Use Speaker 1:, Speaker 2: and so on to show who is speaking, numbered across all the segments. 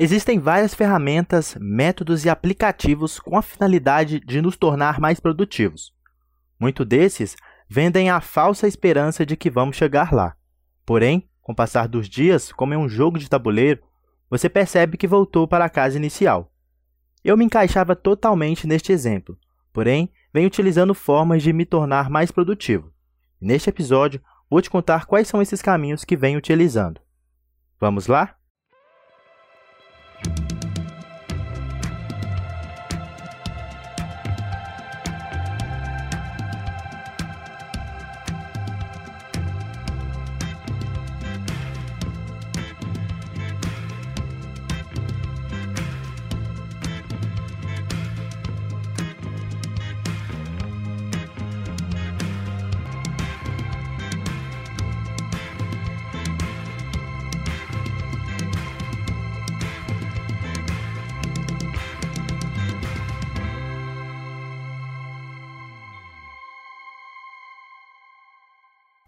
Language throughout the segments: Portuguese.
Speaker 1: Existem várias ferramentas, métodos e aplicativos com a finalidade de nos tornar mais produtivos. Muitos desses vendem a falsa esperança de que vamos chegar lá. Porém, com o passar dos dias, como em um jogo de tabuleiro, você percebe que voltou para a casa inicial. Eu me encaixava totalmente neste exemplo, porém, venho utilizando formas de me tornar mais produtivo. neste episódio, vou te contar quais são esses caminhos que venho utilizando. Vamos lá?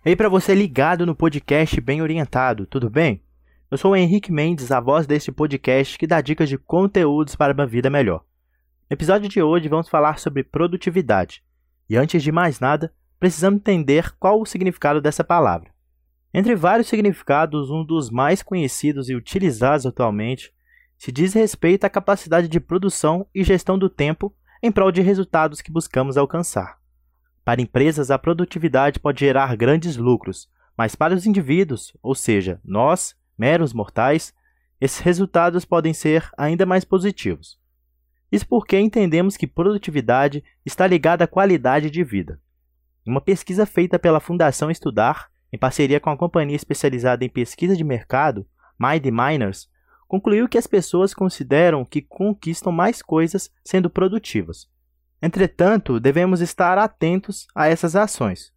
Speaker 1: E para você ligado no podcast Bem Orientado, tudo bem? Eu sou o Henrique Mendes, a voz deste podcast que dá dicas de conteúdos para uma vida melhor. No episódio de hoje vamos falar sobre produtividade. E antes de mais nada, precisamos entender qual o significado dessa palavra. Entre vários significados, um dos mais conhecidos e utilizados atualmente se diz respeito à capacidade de produção e gestão do tempo em prol de resultados que buscamos alcançar. Para empresas, a produtividade pode gerar grandes lucros, mas para os indivíduos, ou seja, nós, meros mortais, esses resultados podem ser ainda mais positivos. Isso porque entendemos que produtividade está ligada à qualidade de vida. Uma pesquisa feita pela Fundação Estudar, em parceria com a companhia especializada em pesquisa de mercado, Mind Miners, concluiu que as pessoas consideram que conquistam mais coisas sendo produtivas. Entretanto, devemos estar atentos a essas ações.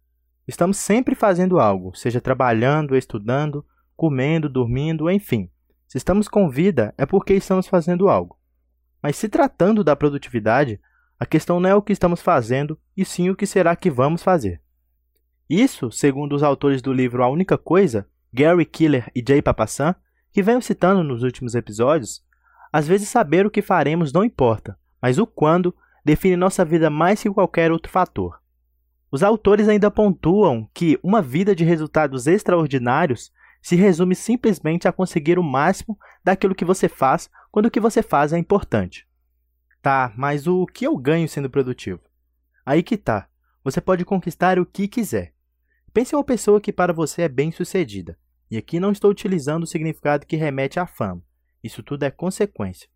Speaker 1: Estamos sempre fazendo algo, seja trabalhando, estudando, comendo, dormindo, enfim. Se estamos com vida, é porque estamos fazendo algo. Mas se tratando da produtividade, a questão não é o que estamos fazendo, e sim o que será que vamos fazer. Isso, segundo os autores do livro A Única Coisa, Gary Killer e Jay Papasan, que venho citando nos últimos episódios, às vezes saber o que faremos não importa, mas o quando define nossa vida mais que qualquer outro fator. Os autores ainda pontuam que uma vida de resultados extraordinários se resume simplesmente a conseguir o máximo daquilo que você faz quando o que você faz é importante. Tá, mas o que eu ganho sendo produtivo? Aí que tá. Você pode conquistar o que quiser. Pense em uma pessoa que para você é bem-sucedida. E aqui não estou utilizando o significado que remete à fama. Isso tudo é consequência.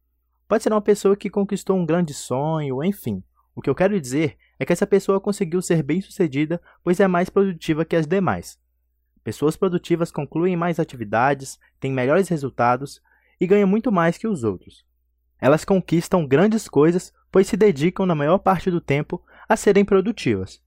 Speaker 1: Pode ser uma pessoa que conquistou um grande sonho, enfim. O que eu quero dizer é que essa pessoa conseguiu ser bem-sucedida, pois é mais produtiva que as demais. Pessoas produtivas concluem mais atividades, têm melhores resultados e ganham muito mais que os outros. Elas conquistam grandes coisas, pois se dedicam na maior parte do tempo a serem produtivas.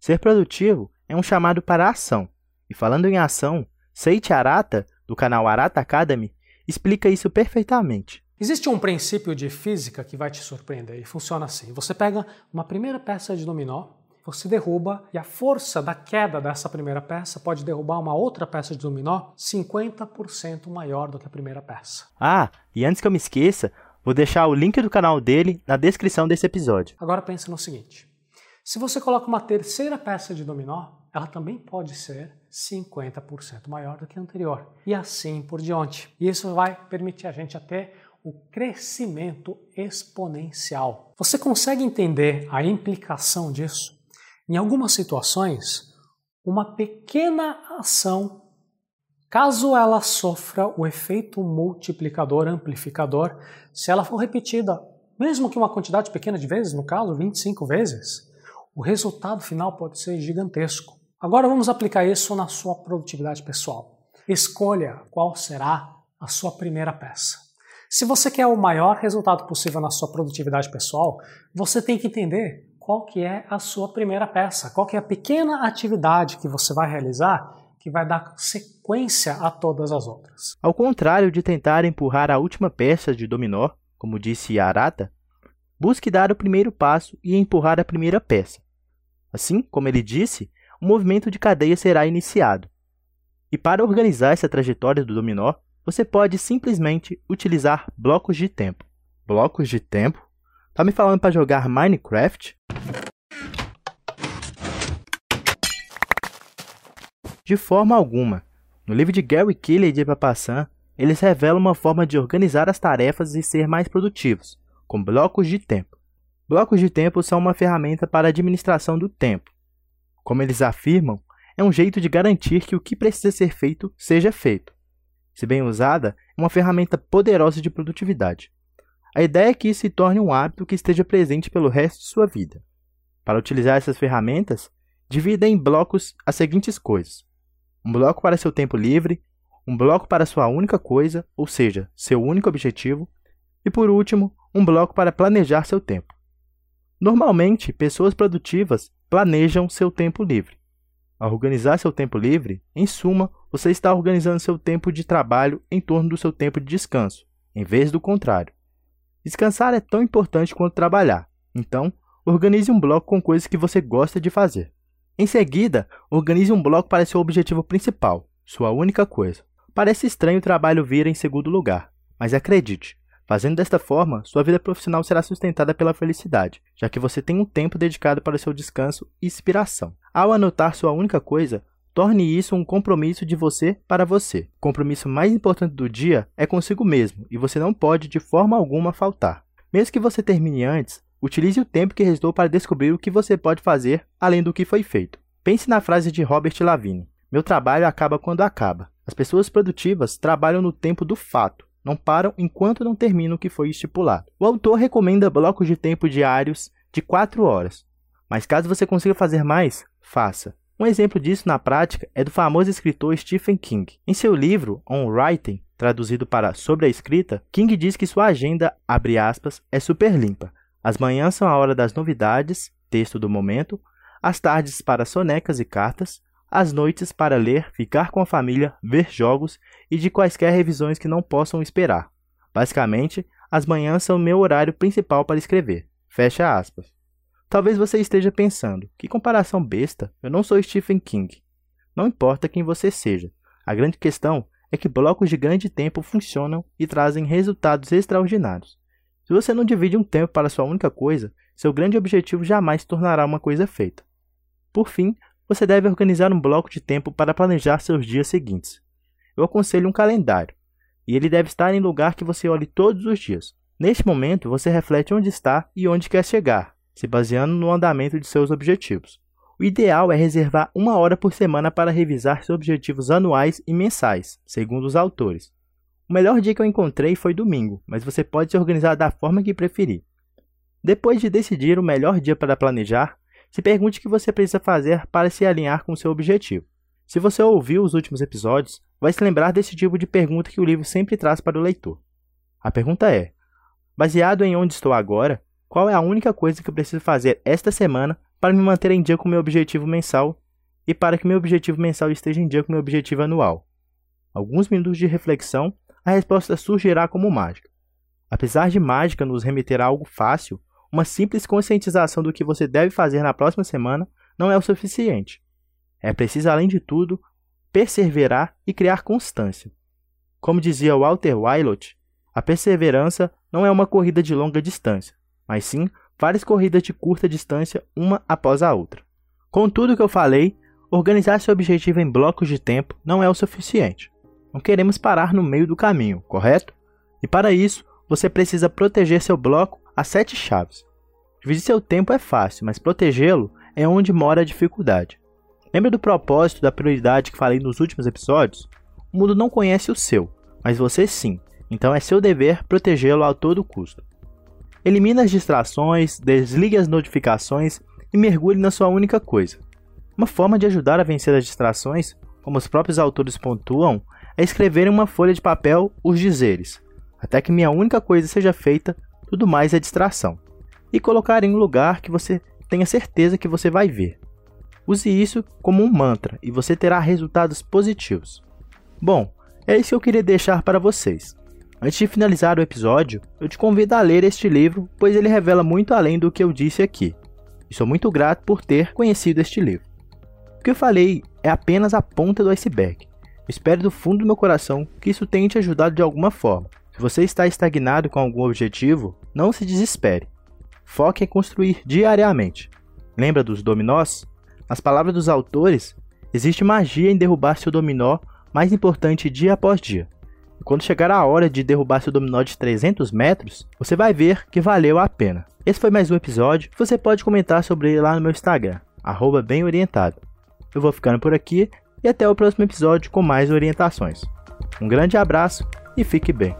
Speaker 1: Ser produtivo é um chamado para a ação. E falando em ação, Seiichi Arata, do canal Arata Academy, explica isso perfeitamente.
Speaker 2: Existe um princípio de física que vai te surpreender e funciona assim: você pega uma primeira peça de dominó, você derruba e a força da queda dessa primeira peça pode derrubar uma outra peça de dominó 50% maior do que a primeira peça.
Speaker 1: Ah, e antes que eu me esqueça, vou deixar o link do canal dele na descrição desse episódio.
Speaker 2: Agora pense no seguinte: se você coloca uma terceira peça de dominó, ela também pode ser 50% maior do que a anterior. E assim por diante. E isso vai permitir a gente a ter o crescimento exponencial. Você consegue entender a implicação disso? Em algumas situações, uma pequena ação, caso ela sofra o efeito multiplicador, amplificador, se ela for repetida, mesmo que uma quantidade pequena de vezes, no caso 25 vezes, o resultado final pode ser gigantesco. Agora vamos aplicar isso na sua produtividade pessoal. Escolha qual será a sua primeira peça. Se você quer o maior resultado possível na sua produtividade pessoal, você tem que entender qual que é a sua primeira peça, qual que é a pequena atividade que você vai realizar que vai dar sequência a todas as outras.
Speaker 1: Ao contrário de tentar empurrar a última peça de dominó, como disse Arata, busque dar o primeiro passo e empurrar a primeira peça. Assim, como ele disse, o movimento de cadeia será iniciado. E para organizar essa trajetória do dominó, você pode simplesmente utilizar blocos de tempo. Blocos de tempo? Tá me falando para jogar Minecraft? De forma alguma. No livro de Gary Keeley de Papassan, eles revelam uma forma de organizar as tarefas e ser mais produtivos, com blocos de tempo. Blocos de tempo são uma ferramenta para a administração do tempo. Como eles afirmam, é um jeito de garantir que o que precisa ser feito seja feito. Se bem usada, é uma ferramenta poderosa de produtividade. A ideia é que isso se torne um hábito que esteja presente pelo resto de sua vida. Para utilizar essas ferramentas, divida em blocos as seguintes coisas: um bloco para seu tempo livre, um bloco para sua única coisa, ou seja, seu único objetivo, e por último, um bloco para planejar seu tempo. Normalmente, pessoas produtivas planejam seu tempo livre. Ao organizar seu tempo livre, em suma, você está organizando seu tempo de trabalho em torno do seu tempo de descanso, em vez do contrário. Descansar é tão importante quanto trabalhar, então, organize um bloco com coisas que você gosta de fazer. Em seguida, organize um bloco para seu objetivo principal, sua única coisa. Parece estranho o trabalho vir em segundo lugar, mas acredite, fazendo desta forma, sua vida profissional será sustentada pela felicidade, já que você tem um tempo dedicado para seu descanso e inspiração. Ao anotar sua única coisa, torne isso um compromisso de você para você. O compromisso mais importante do dia é consigo mesmo e você não pode de forma alguma faltar. Mesmo que você termine antes, utilize o tempo que restou para descobrir o que você pode fazer além do que foi feito. Pense na frase de Robert Lavine: Meu trabalho acaba quando acaba. As pessoas produtivas trabalham no tempo do fato, não param enquanto não terminam o que foi estipulado. O autor recomenda blocos de tempo diários de 4 horas, mas caso você consiga fazer mais, faça. Um exemplo disso na prática é do famoso escritor Stephen King. Em seu livro On Writing, traduzido para Sobre a Escrita, King diz que sua agenda, aspas, é super limpa. As manhãs são a hora das novidades, texto do momento, as tardes para sonecas e cartas, as noites para ler, ficar com a família, ver jogos e de quaisquer revisões que não possam esperar. Basicamente, as manhãs são meu horário principal para escrever. Fecha aspas. Talvez você esteja pensando, que comparação besta, eu não sou Stephen King. Não importa quem você seja, a grande questão é que blocos de grande tempo funcionam e trazem resultados extraordinários. Se você não divide um tempo para sua única coisa, seu grande objetivo jamais se tornará uma coisa feita. Por fim, você deve organizar um bloco de tempo para planejar seus dias seguintes. Eu aconselho um calendário, e ele deve estar em lugar que você olhe todos os dias. Neste momento, você reflete onde está e onde quer chegar, se baseando no andamento de seus objetivos. O ideal é reservar uma hora por semana para revisar seus objetivos anuais e mensais, segundo os autores. O melhor dia que eu encontrei foi domingo, mas você pode se organizar da forma que preferir. Depois de decidir o melhor dia para planejar, se pergunte o que você precisa fazer para se alinhar com seu objetivo. Se você ouviu os últimos episódios, vai se lembrar desse tipo de pergunta que o livro sempre traz para o leitor. A pergunta é: baseado em onde estou agora, qual é a única coisa que eu preciso fazer esta semana para me manter em dia com meu objetivo mensal e para que meu objetivo mensal esteja em dia com meu objetivo anual? Alguns minutos de reflexão, a resposta surgirá como mágica. Apesar de mágica nos remeter a algo fácil, uma simples conscientização do que você deve fazer na próxima semana não é o suficiente. É preciso, além de tudo, perseverar e criar constância. Como dizia Walter Willott, a perseverança não é uma corrida de longa distância, mas sim várias corridas de curta distância, uma após a outra. Com tudo que eu falei, organizar seu objetivo em blocos de tempo não é o suficiente. Não queremos parar no meio do caminho, correto? E para isso, você precisa proteger seu bloco as sete chaves. Dividir seu tempo é fácil, mas protegê-lo é onde mora a dificuldade. Lembra do propósito da prioridade que falei nos últimos episódios? O mundo não conhece o seu, mas você sim, então é seu dever protegê-lo a todo custo. Elimine as distrações, desligue as notificações e mergulhe na sua única coisa. Uma forma de ajudar a vencer as distrações, como os próprios autores pontuam, é escrever em uma folha de papel os dizeres: até que minha única coisa seja feita, tudo mais é distração. E colocar em um lugar que você tenha certeza que você vai ver. Use isso como um mantra e você terá resultados positivos. Bom, é isso que eu queria deixar para vocês. Antes de finalizar o episódio, eu te convido a ler este livro, pois ele revela muito além do que eu disse aqui. E sou muito grato por ter conhecido este livro. O que eu falei é apenas a ponta do iceberg. Espero do fundo do meu coração que isso tenha te ajudado de alguma forma. Se você está estagnado com algum objetivo, não se desespere. Foque em construir diariamente. Lembra dos dominós? Nas palavras dos autores, existe magia em derrubar seu dominó mais importante dia após dia. E quando chegar a hora de derrubar seu dominó de 300 metros, você vai ver que valeu a pena. Esse foi mais um episódio. Você pode comentar sobre ele lá no meu Instagram, arroba bem orientado. Eu vou ficando por aqui e até o próximo episódio com mais orientações. Um grande abraço e fique bem.